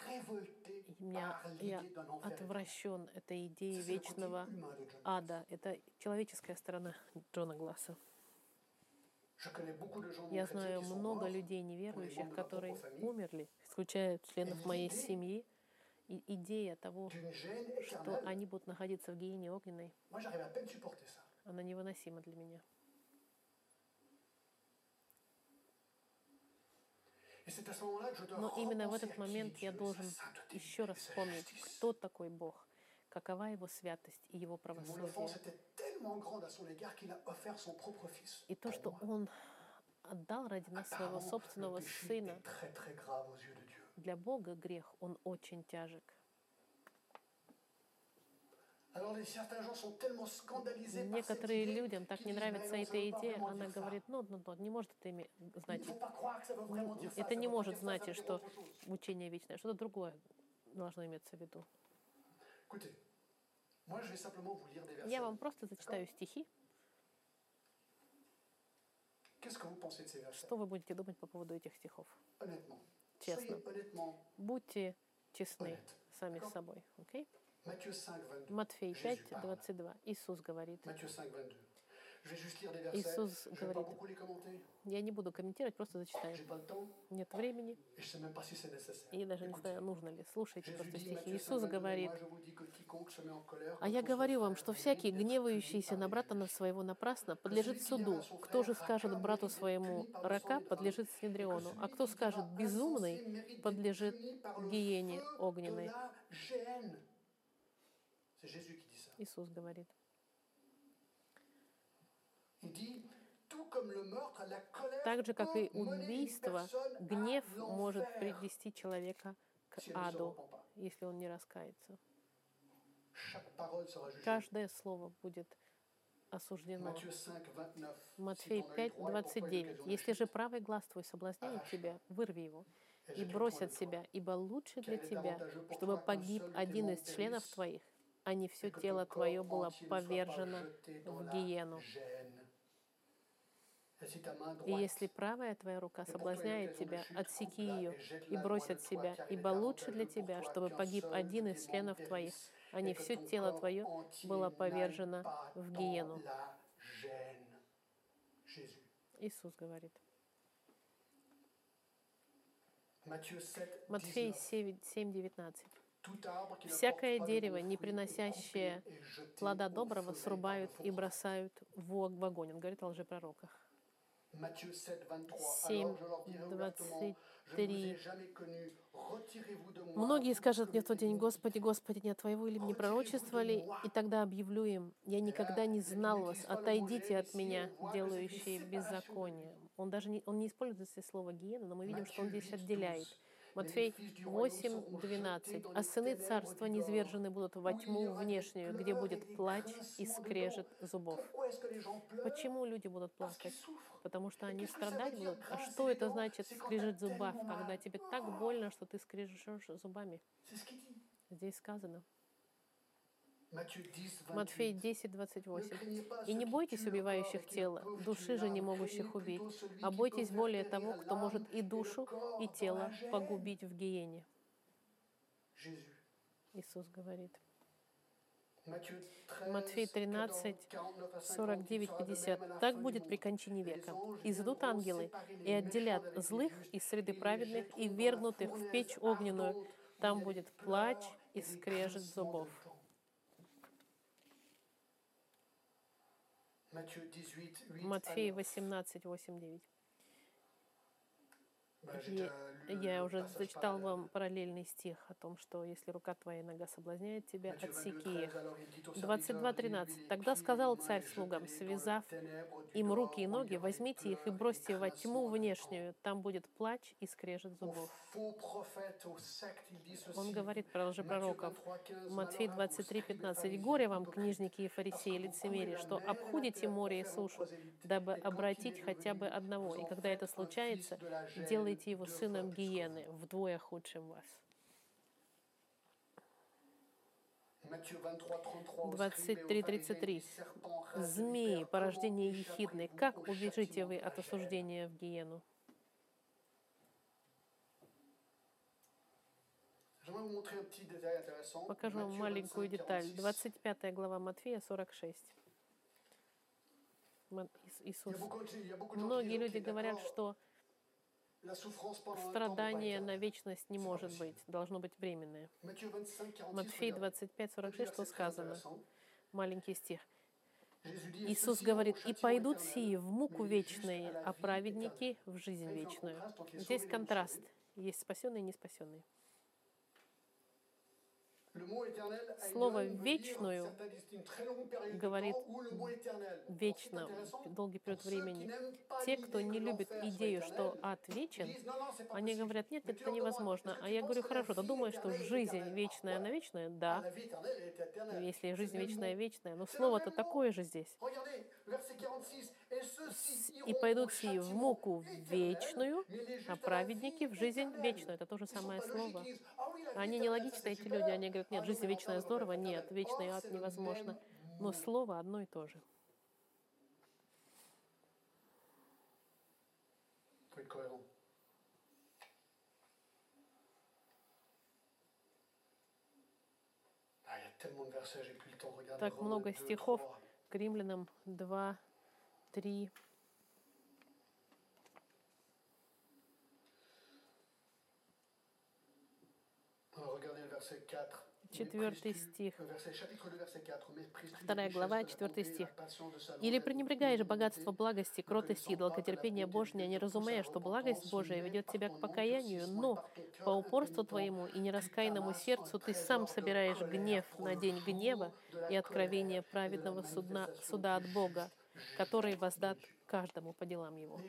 [SPEAKER 1] меня я отвращен этой идеей вечного ада. Это человеческая сторона Джона Гласса. Я знаю много людей неверующих, которые умерли, исключая членов моей семьи. И идея того, что они будут находиться в гиене огненной, она невыносима для меня. Но именно в этот момент я должен еще раз вспомнить, кто такой Бог, какова его святость и его правосудие. И то, что Он отдал ради нас своего собственного Сына. Для Бога грех, он очень тяжек.
[SPEAKER 2] Alors les, certains gens sont tellement scandalisés par cette
[SPEAKER 1] Некоторые людям так не нравится
[SPEAKER 2] «Mais non, ça
[SPEAKER 1] эта идея, она
[SPEAKER 2] dire ça».
[SPEAKER 1] говорит, ну, ну, ну, не может это иметь,
[SPEAKER 2] Il ne
[SPEAKER 1] значит,
[SPEAKER 2] faut pas croire que ça veut vraiment dire ça,
[SPEAKER 1] это не может значить, что
[SPEAKER 2] autre chose.
[SPEAKER 1] учение вечное, что-то другое должно иметься в виду. Я вам просто зачитаю стихи. Что вы будете думать по поводу этих стихов? Честно. Будьте честны сами с собой. окей?
[SPEAKER 2] Matthieu 5, 22.
[SPEAKER 1] Матфей
[SPEAKER 2] Jésus
[SPEAKER 1] 5,
[SPEAKER 2] parle.
[SPEAKER 1] 22. Иисус говорит.
[SPEAKER 2] Matthieu 5, 22. Je vais juste lire des versets.
[SPEAKER 1] Иисус говорит. Я не буду комментировать, просто зачитаю. Нет времени, и даже не знаю, нужно ли. Слушайте просто стихи.
[SPEAKER 2] Matthieu 5,
[SPEAKER 1] Иисус
[SPEAKER 2] 22,
[SPEAKER 1] говорит, А я говорю вам, что всякий, гневающийся на брата на своего напрасно, подлежит суду. Кто же скажет брату своему рака, подлежит Синедриону, а кто скажет безумный, подлежит гиене огненной.
[SPEAKER 2] La colère
[SPEAKER 1] Так же, как и убийство, гнев может привести человека к аду, если он не раскается. Каждое слово будет осуждено.
[SPEAKER 2] Matthieu 5, 29.
[SPEAKER 1] Матфей
[SPEAKER 2] Si t'en as eu
[SPEAKER 1] 5,
[SPEAKER 2] droit, et pourquoi il y a
[SPEAKER 1] 29.
[SPEAKER 2] l'occasion de
[SPEAKER 1] Если же правый глаз твой соблазняет тебя, вырви его и брось от себя, ибо лучше для тебя, чтобы погиб один из членов твоих, а не все тело твое было повержено в гиену. И если правая твоя рука соблазняет тебя, отсеки ее и брось от себя, ибо лучше для тебя, чтобы погиб один из членов твоих, а не все тело твое было повержено в гиену. Иисус говорит.
[SPEAKER 2] Matthieu 7,
[SPEAKER 1] Матфей
[SPEAKER 2] 19.
[SPEAKER 1] 7, 19.
[SPEAKER 2] Tout arbre qui ne
[SPEAKER 1] Всякое дерево, не приносящее
[SPEAKER 2] jeté
[SPEAKER 1] Плода доброго срубают и бросают в ог- в огонь. Он говорит о лжепророках.
[SPEAKER 2] Matthieu 7, 23.
[SPEAKER 1] 7,
[SPEAKER 2] Alors je leur dirai ouvertement, je ne vous ai
[SPEAKER 1] 23.
[SPEAKER 2] jamais connu. Retirez-vous de moi,
[SPEAKER 1] Многие скажут мне в тот день, Господи, Господи, не от Твоего или не пророчествовали, и тогда объявлю им, я никогда не знал вас, отойдите от меня, делающие беззаконие. Он даже не, он не использует здесь слово гиена, но мы видим, что он здесь отделяет. Матфей 8, 12. «А сыны царства низвержены будут во тьму внешнюю, где будет плач и скрежет зубов». Почему люди будут плакать? Потому что они страдать будут. А что это значит скрежет
[SPEAKER 2] tellement
[SPEAKER 1] когда тебе так больно, что ты скрежешь зубами? Здесь сказано.
[SPEAKER 2] Matthieu 10, 28.
[SPEAKER 1] Матфей 10,
[SPEAKER 2] Ne
[SPEAKER 1] 28.
[SPEAKER 2] craignez pas
[SPEAKER 1] «И не бойтесь убивающих
[SPEAKER 2] peuvent
[SPEAKER 1] души же не могущих убить, а бойтесь более того, кто может и душу, и тело погубить в гиене». Иисус говорит.
[SPEAKER 2] Matthieu 13,
[SPEAKER 1] Матфей 13,
[SPEAKER 2] 49 à 50,
[SPEAKER 1] 49,
[SPEAKER 2] il sera de
[SPEAKER 1] 50.
[SPEAKER 2] même à la
[SPEAKER 1] Так будет при кончине века. Изидут ангелы и отделят злых из среды праведных и вергнут их в печь огненную. Там будет плач и скрежет зубов.
[SPEAKER 2] Matthieu 18, 8
[SPEAKER 1] Матфей
[SPEAKER 2] à 9.
[SPEAKER 1] 18, 8, 9.
[SPEAKER 2] Bah, j'ai
[SPEAKER 1] И
[SPEAKER 2] déjà lu
[SPEAKER 1] Я
[SPEAKER 2] le
[SPEAKER 1] уже
[SPEAKER 2] passage
[SPEAKER 1] зачитал вам параллельный стих о том, что если рука твоя и нога соблазняет тебя,
[SPEAKER 2] Matthieu 22,
[SPEAKER 1] отсеки
[SPEAKER 2] 13,
[SPEAKER 1] их.
[SPEAKER 2] alors il dit aux
[SPEAKER 1] 22,
[SPEAKER 2] serviteurs,
[SPEAKER 1] 13.
[SPEAKER 2] liez-lui les
[SPEAKER 1] Тогда
[SPEAKER 2] pieds et
[SPEAKER 1] сказал царь слугам, связав им руки и ноги, возьмите их и бросьте во тьму внешнюю, там будет плач и скрежет зубов. Он говорит про лжепророков.
[SPEAKER 2] 23, 15,
[SPEAKER 1] Матфей
[SPEAKER 2] «Malheur à vous,
[SPEAKER 1] 23,
[SPEAKER 2] scribes et
[SPEAKER 1] 15.
[SPEAKER 2] pharisiens,
[SPEAKER 1] «Горе вам, книжники и фарисеи, лицемерие, что обходите море и сушу, дабы обратить хотя бы одного, и когда это случается, делайте его сыном гиены, вдвое худшим вас». 23, 33. «Змеи, порождение ехидны, как убежите вы от осуждения в гиену?» Покажу вам маленькую деталь. 25 глава Матфея, 46. Ма- Ис- Иисус. Многие люди говорят, что страдание на вечность не может быть, должно быть временное. Матфей 25, 46, что сказано? Маленький стих. Иисус говорит, «И пойдут сии в муку вечные, а праведники в жизнь вечную». Здесь контраст. Есть спасенные и неспасенные. Слово «вечную» говорит вечно, долгий период времени. Те, кто не любит идею, что ад вечен, они говорят, нет, это невозможно. А я говорю, хорошо, ты думаешь, что жизнь вечная, она вечная? Да. Если жизнь вечная, вечная. Но слово-то такое же здесь. И пойдут сии в муку вечную, а праведники в жизнь вечную. Это то же самое слово. Они нелогичны, эти люди. Они говорят, нет, жизнь вечная здорово. Нет, вечный ад невозможно. Но слово одно и то же. Так много стихов к римлянам 2, 3. Четвертый стих. Вторая глава, четвертый стих. «Или пренебрегаешь богатство благости, кротости и долготерпения Божьего, не разумея, что благость Божия ведет тебя к покаянию, но по упорству твоему и нераскаянному сердцу ты сам собираешь гнев на день гнева и откровение праведного суда, суда от Бога, который воздат каждому по делам его.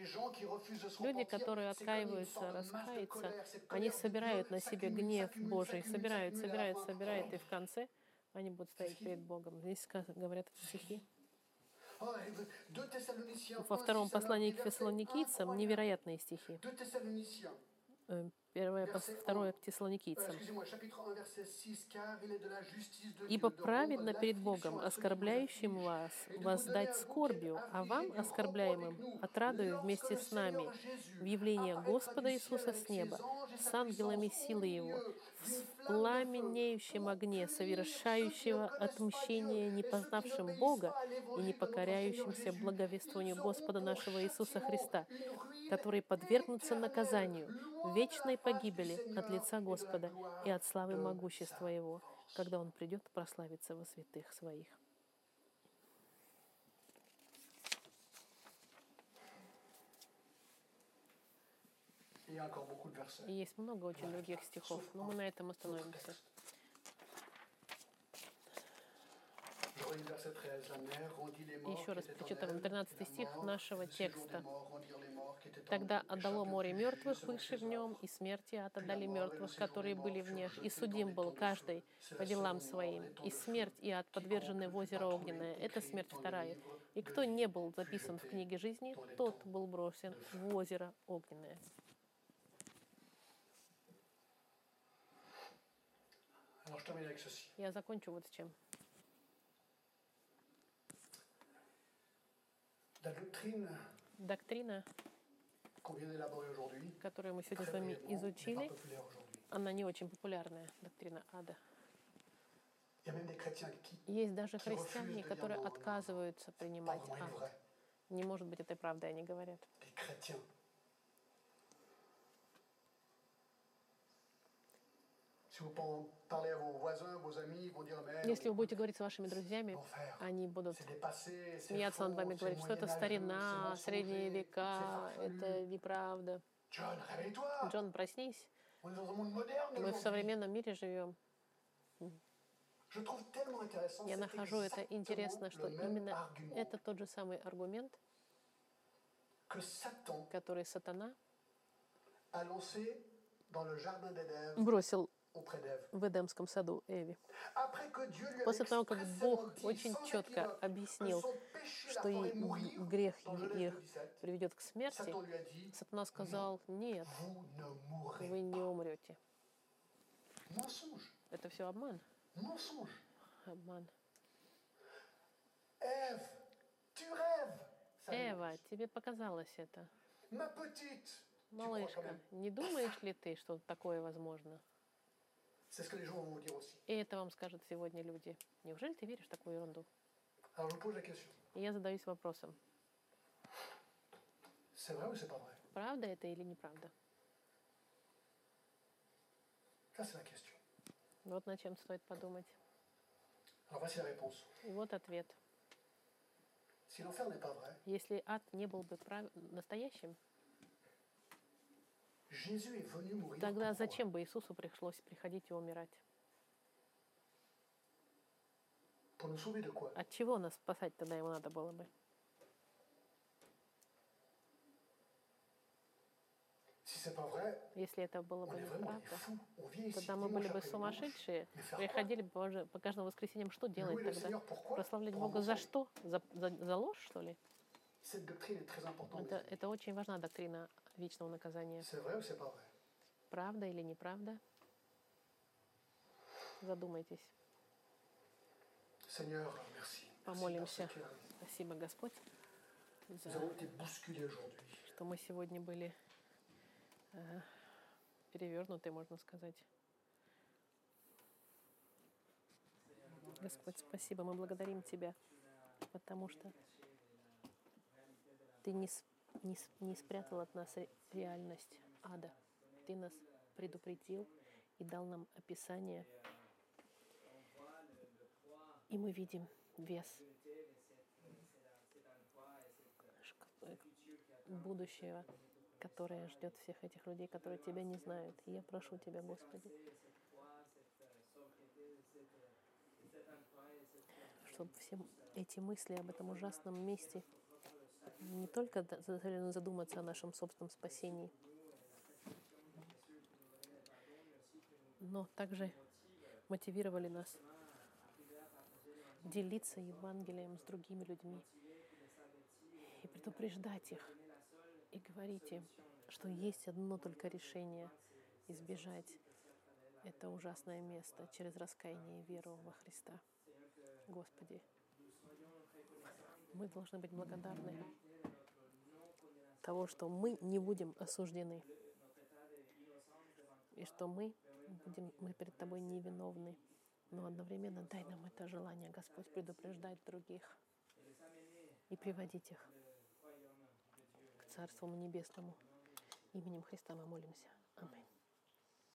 [SPEAKER 1] Люди, которые откаиваются, раскаются, они собирают на себе гнев Божий, собирают, собирают, собирают, и в конце они будут стоять перед Богом. Здесь говорят стихи. Во втором послании к фессалоникийцам невероятные стихи. Первое, второе к теслоникийцам. «Ибо праведно перед Богом, оскорбляющим вас, воздать скорбью, а вам, оскорбляемым, отрадую вместе с нами в явление Господа Иисуса с неба, с ангелами силы Его, в пламенеющем огне, совершающего отмщение непознавшим Бога и не покоряющимся благовествованию Господа нашего Иисуса Христа, которые подвергнутся наказанию, вечной погибели от лица Господа и от славы могущества Его, когда Он придет прославиться во святых Своих. Есть много очень других стихов, но мы на этом остановимся. Еще раз прочитаем 13 стих нашего текста. Тогда отдало море мертвых, бывших в нем, и смерти отдали мертвых, которые были в них, и судим был каждый по делам своим. И смерть и ад подвержены в озеро огненное. Это смерть вторая. И кто не был записан в книге жизни, тот был бросен в озеро огненное. Я закончу вот с чем. Доктрина, которую мы сегодня с вами изучили, она не очень популярная, доктрина ада. Есть даже христиане, которые отказываются принимать ад. Не может быть этой правдой, они говорят. Если вы будете говорить с вашими друзьями, они будут смеяться над вами, говорить, что это старина, средние века, это неправда. Джон, проснись. Мы в современном мире живем. Я нахожу это интересно, что именно это тот же самый аргумент, который сатана бросил в Эдемском саду Эви. После того, как Бог очень четко объяснил, что грех их приведет к смерти, Сатана сказал, нет, вы не умрете. Это все обман. Обман. Эва, тебе показалось это. Малышка, не думаешь ли ты, что такое возможно? И это вам скажут сегодня люди. Неужели ты веришь в такую ерунду? И я задаюсь вопросом. Правда это или неправда? Вот над чем стоит подумать. И вот ответ. Если ад не был бы прав... настоящим, Тогда зачем бы Иисусу пришлось приходить и умирать? От чего нас спасать тогда ему надо было бы? Если это было бы неправда, тогда мы были бы сумасшедшие, приходили бы по каждому воскресеньям. Что делать тогда? Прославлять Бога за что? За, за, за ложь, что ли?
[SPEAKER 2] Cette doctrine est très importante.
[SPEAKER 1] Это, это очень важна доктрина вечного наказания.
[SPEAKER 2] C'est vrai ou c'est pas vrai
[SPEAKER 1] Правда или неправда? Задумайтесь.
[SPEAKER 2] Seigneur, merci. Merci
[SPEAKER 1] Помолимся.
[SPEAKER 2] que
[SPEAKER 1] Спасибо, Господь, за что мы сегодня были э, перевернуты, можно сказать. Господь, спасибо, мы благодарим Тебя, потому что Ты не, не, не спрятал от нас ре- реальность ада. Ты нас предупредил и дал нам описание. И мы видим вес будущего, которое ждет всех этих людей, которые Тебя не знают. И я прошу Тебя, Господи, чтобы все эти мысли об этом ужасном месте не только заставили задуматься о нашем собственном спасении, но также мотивировали нас делиться Евангелием с другими людьми и предупреждать их и говорить им, что есть одно только решение избежать это ужасное место через раскаяние и веру во Христа. Господи, мы должны быть благодарны того, что мы не будем осуждены, и что мы будем, мы перед Тобой невиновны, но одновременно дай нам это желание, Господь, предупреждать других и приводить их к Царству Небесному. Именем Христа мы молимся. Аминь.